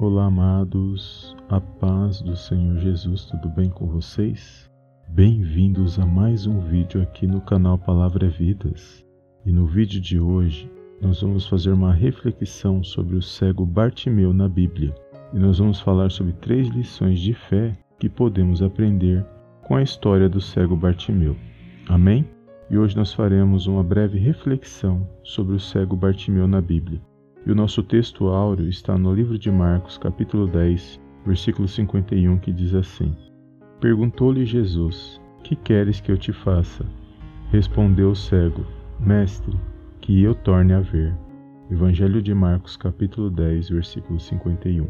Olá, amados, a paz do Senhor Jesus, tudo bem com vocês? Bem-vindos a mais um vídeo aqui no canal Palavra é Vidas. E no vídeo de hoje, nós vamos fazer uma reflexão sobre o cego Bartimeu na Bíblia. E nós vamos falar sobre três lições de fé que podemos aprender com a história do cego Bartimeu. Amém? E hoje nós faremos uma breve reflexão sobre o cego Bartimeu na Bíblia. E o nosso texto áureo está no livro de Marcos, capítulo 10, versículo 51, que diz assim: Perguntou-lhe Jesus: Que queres que eu te faça? Respondeu o cego: Mestre, que eu torne a ver. Evangelho de Marcos, capítulo 10, versículo 51.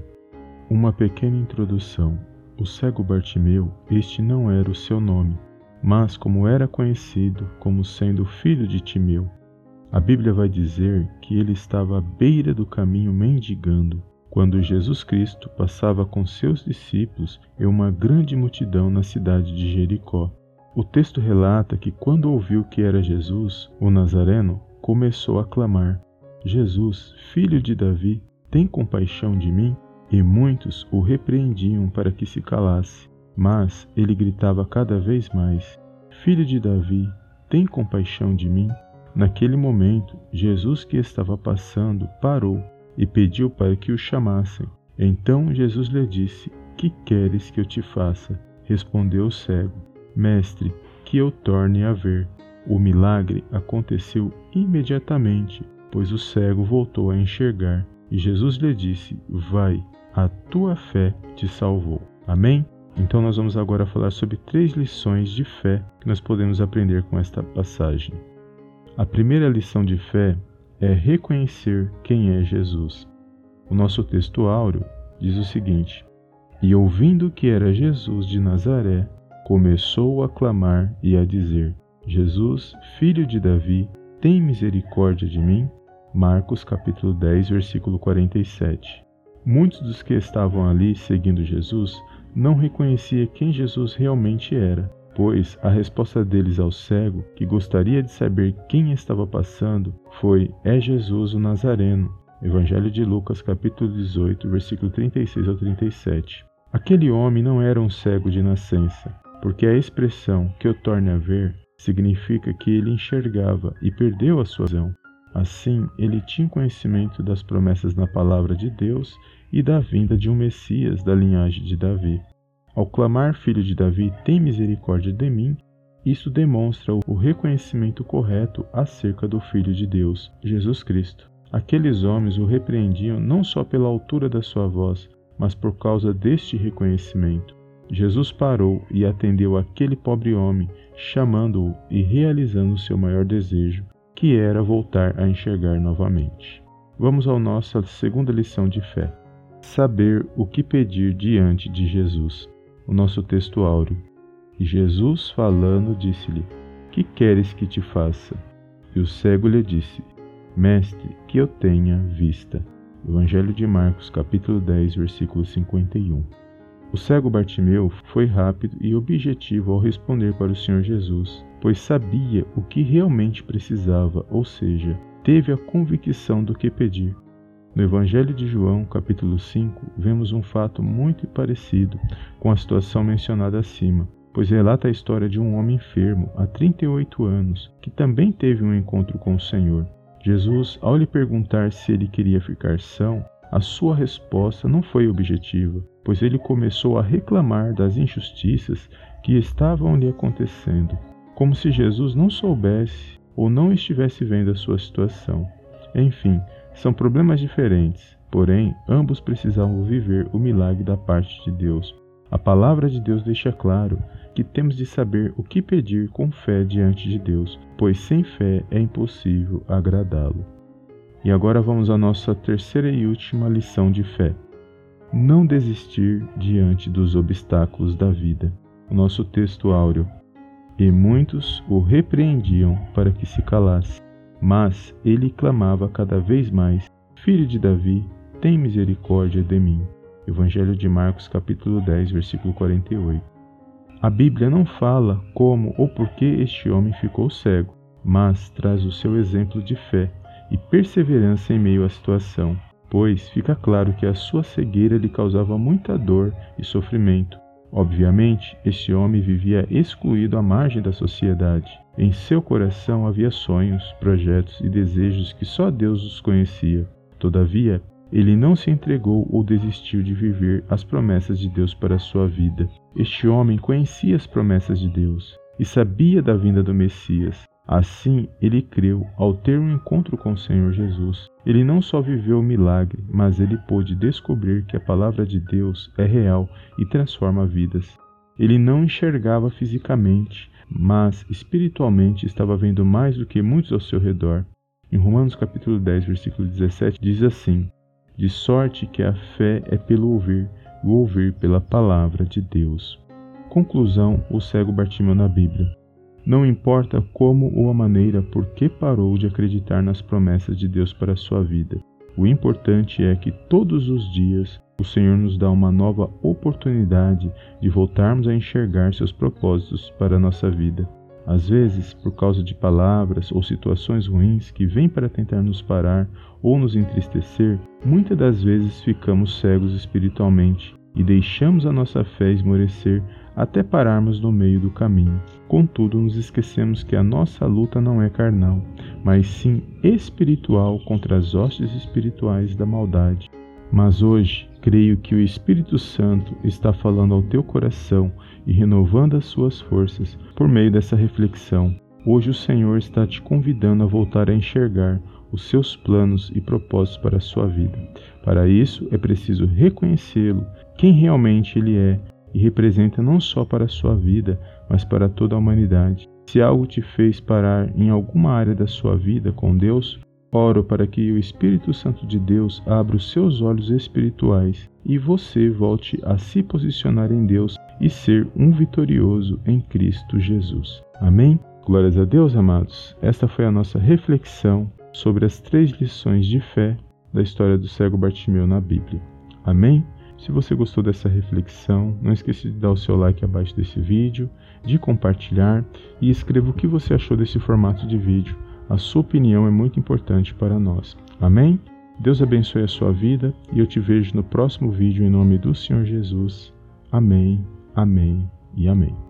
Uma pequena introdução. O cego Bartimeu, este não era o seu nome, mas como era conhecido como sendo filho de Timeu, a Bíblia vai dizer que ele estava à beira do caminho mendigando quando Jesus Cristo passava com seus discípulos e uma grande multidão na cidade de Jericó. O texto relata que quando ouviu que era Jesus, o Nazareno, começou a clamar: Jesus, filho de Davi, tem compaixão de mim? E muitos o repreendiam para que se calasse, mas ele gritava cada vez mais: Filho de Davi, tem compaixão de mim? Naquele momento, Jesus que estava passando parou e pediu para que o chamassem. Então Jesus lhe disse: Que queres que eu te faça? Respondeu o cego: Mestre, que eu torne a ver. O milagre aconteceu imediatamente, pois o cego voltou a enxergar. E Jesus lhe disse: Vai, a tua fé te salvou. Amém? Então nós vamos agora falar sobre três lições de fé que nós podemos aprender com esta passagem. A primeira lição de fé é reconhecer quem é Jesus. O nosso texto áureo diz o seguinte: E ouvindo que era Jesus de Nazaré, começou a clamar e a dizer: Jesus, filho de Davi, tem misericórdia de mim? Marcos capítulo 10, versículo 47. Muitos dos que estavam ali seguindo Jesus não reconheciam quem Jesus realmente era pois a resposta deles ao cego, que gostaria de saber quem estava passando, foi: É Jesus o Nazareno. Evangelho de Lucas, capítulo 18, versículo 36 ao 37. Aquele homem não era um cego de nascença, porque a expressão que o torne a ver significa que ele enxergava e perdeu a sua visão. Assim, ele tinha conhecimento das promessas na palavra de Deus e da vinda de um Messias da linhagem de Davi. Ao clamar Filho de Davi, tem misericórdia de mim, isso demonstra o reconhecimento correto acerca do Filho de Deus, Jesus Cristo. Aqueles homens o repreendiam não só pela altura da sua voz, mas por causa deste reconhecimento. Jesus parou e atendeu aquele pobre homem, chamando-o e realizando seu maior desejo, que era voltar a enxergar novamente. Vamos à nossa segunda lição de fé: saber o que pedir diante de Jesus o nosso texto áureo. E Jesus, falando, disse-lhe: Que queres que te faça? E o cego lhe disse: Mestre, que eu tenha vista. Evangelho de Marcos, capítulo 10, versículo 51. O cego Bartimeu foi rápido e objetivo ao responder para o Senhor Jesus, pois sabia o que realmente precisava, ou seja, teve a convicção do que pedir. No Evangelho de João, capítulo 5, vemos um fato muito parecido com a situação mencionada acima, pois relata a história de um homem enfermo há 38 anos que também teve um encontro com o Senhor. Jesus, ao lhe perguntar se ele queria ficar são, a sua resposta não foi objetiva, pois ele começou a reclamar das injustiças que estavam lhe acontecendo, como se Jesus não soubesse ou não estivesse vendo a sua situação. Enfim, são problemas diferentes, porém, ambos precisavam viver o milagre da parte de Deus. A palavra de Deus deixa claro que temos de saber o que pedir com fé diante de Deus, pois sem fé é impossível agradá-lo. E agora vamos à nossa terceira e última lição de fé. Não desistir diante dos obstáculos da vida. O nosso texto áureo. E muitos o repreendiam para que se calasse. Mas ele clamava cada vez mais: Filho de Davi, tem misericórdia de mim. Evangelho de Marcos, capítulo 10, versículo 48. A Bíblia não fala como ou por que este homem ficou cego, mas traz o seu exemplo de fé e perseverança em meio à situação. pois fica claro que a sua cegueira lhe causava muita dor e sofrimento. Obviamente, este homem vivia excluído à margem da sociedade. Em seu coração havia sonhos, projetos e desejos que só Deus os conhecia. Todavia, ele não se entregou ou desistiu de viver as promessas de Deus para a sua vida. Este homem conhecia as promessas de Deus e sabia da vinda do Messias. Assim, ele creu ao ter um encontro com o Senhor Jesus. Ele não só viveu o milagre, mas ele pôde descobrir que a palavra de Deus é real e transforma vidas. Ele não enxergava fisicamente, mas espiritualmente estava vendo mais do que muitos ao seu redor. Em Romanos capítulo 10, versículo 17, diz assim: De sorte que a fé é pelo ouvir, e o ouvir pela palavra de Deus. Conclusão: o cego Bartimeu na Bíblia. Não importa como ou a maneira por que parou de acreditar nas promessas de Deus para a sua vida. O importante é que todos os dias o Senhor nos dá uma nova oportunidade de voltarmos a enxergar seus propósitos para a nossa vida. Às vezes, por causa de palavras ou situações ruins que vêm para tentar nos parar ou nos entristecer, muitas das vezes ficamos cegos espiritualmente e deixamos a nossa fé esmorecer até pararmos no meio do caminho. Contudo, nos esquecemos que a nossa luta não é carnal, mas sim espiritual contra as hostes espirituais da maldade. Mas hoje, creio que o Espírito Santo está falando ao teu coração e renovando as suas forças por meio dessa reflexão. Hoje o Senhor está te convidando a voltar a enxergar os seus planos e propósitos para a sua vida. Para isso, é preciso reconhecê-lo, quem realmente ele é e representa não só para a sua vida, mas para toda a humanidade. Se algo te fez parar em alguma área da sua vida com Deus, oro para que o Espírito Santo de Deus abra os seus olhos espirituais e você volte a se posicionar em Deus e ser um vitorioso em Cristo Jesus. Amém? Glórias a Deus, amados. Esta foi a nossa reflexão sobre as três lições de fé da história do cego Bartimeu na Bíblia. Amém? Se você gostou dessa reflexão, não esqueça de dar o seu like abaixo desse vídeo, de compartilhar e escreva o que você achou desse formato de vídeo. A sua opinião é muito importante para nós. Amém? Deus abençoe a sua vida e eu te vejo no próximo vídeo em nome do Senhor Jesus. Amém, amém e amém.